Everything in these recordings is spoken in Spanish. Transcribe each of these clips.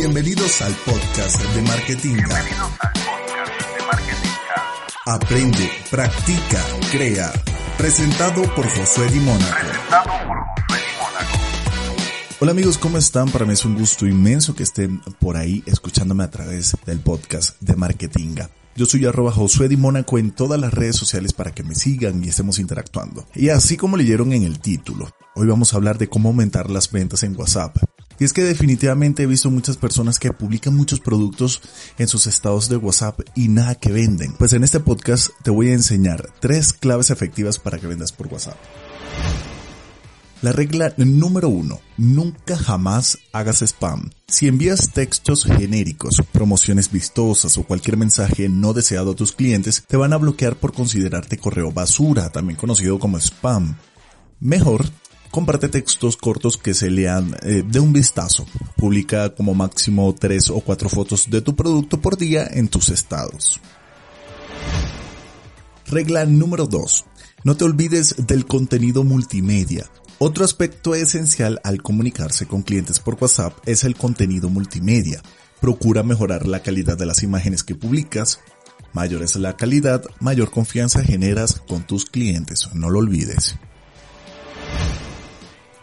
Bienvenidos al podcast de Marketing. Aprende, practica, crea. Presentado por Josué Di Mónaco. Hola amigos, ¿cómo están? Para mí es un gusto inmenso que estén por ahí escuchándome a través del podcast de Marketinga. Yo soy arroba Josué Di Mónaco en todas las redes sociales para que me sigan y estemos interactuando. Y así como leyeron en el título, hoy vamos a hablar de cómo aumentar las ventas en WhatsApp. Y es que definitivamente he visto muchas personas que publican muchos productos en sus estados de WhatsApp y nada que venden. Pues en este podcast te voy a enseñar tres claves efectivas para que vendas por WhatsApp. La regla número uno, nunca jamás hagas spam. Si envías textos genéricos, promociones vistosas o cualquier mensaje no deseado a tus clientes, te van a bloquear por considerarte correo basura, también conocido como spam. Mejor, comparte textos cortos que se lean eh, de un vistazo. Publica como máximo tres o cuatro fotos de tu producto por día en tus estados. Regla número 2. No te olvides del contenido multimedia. Otro aspecto esencial al comunicarse con clientes por WhatsApp es el contenido multimedia. Procura mejorar la calidad de las imágenes que publicas. Mayor es la calidad, mayor confianza generas con tus clientes, no lo olvides.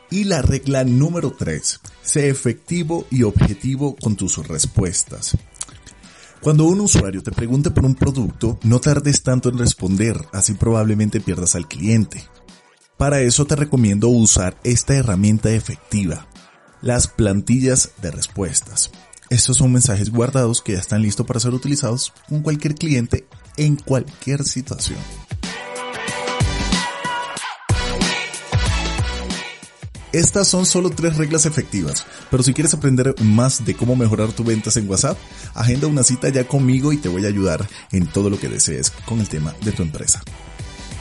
Y la regla número 3. Sé efectivo y objetivo con tus respuestas. Cuando un usuario te pregunte por un producto, no tardes tanto en responder, así probablemente pierdas al cliente. Para eso te recomiendo usar esta herramienta efectiva, las plantillas de respuestas. Estos son mensajes guardados que ya están listos para ser utilizados con cualquier cliente en cualquier situación. Estas son solo tres reglas efectivas, pero si quieres aprender más de cómo mejorar tus ventas en WhatsApp, agenda una cita ya conmigo y te voy a ayudar en todo lo que desees con el tema de tu empresa.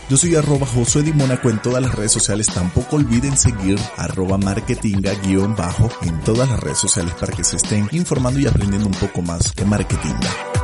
Yo soy arroba Josué Di Mónaco en todas las redes sociales. Tampoco olviden seguir arroba marketinga guion bajo en todas las redes sociales para que se estén informando y aprendiendo un poco más de marketinga.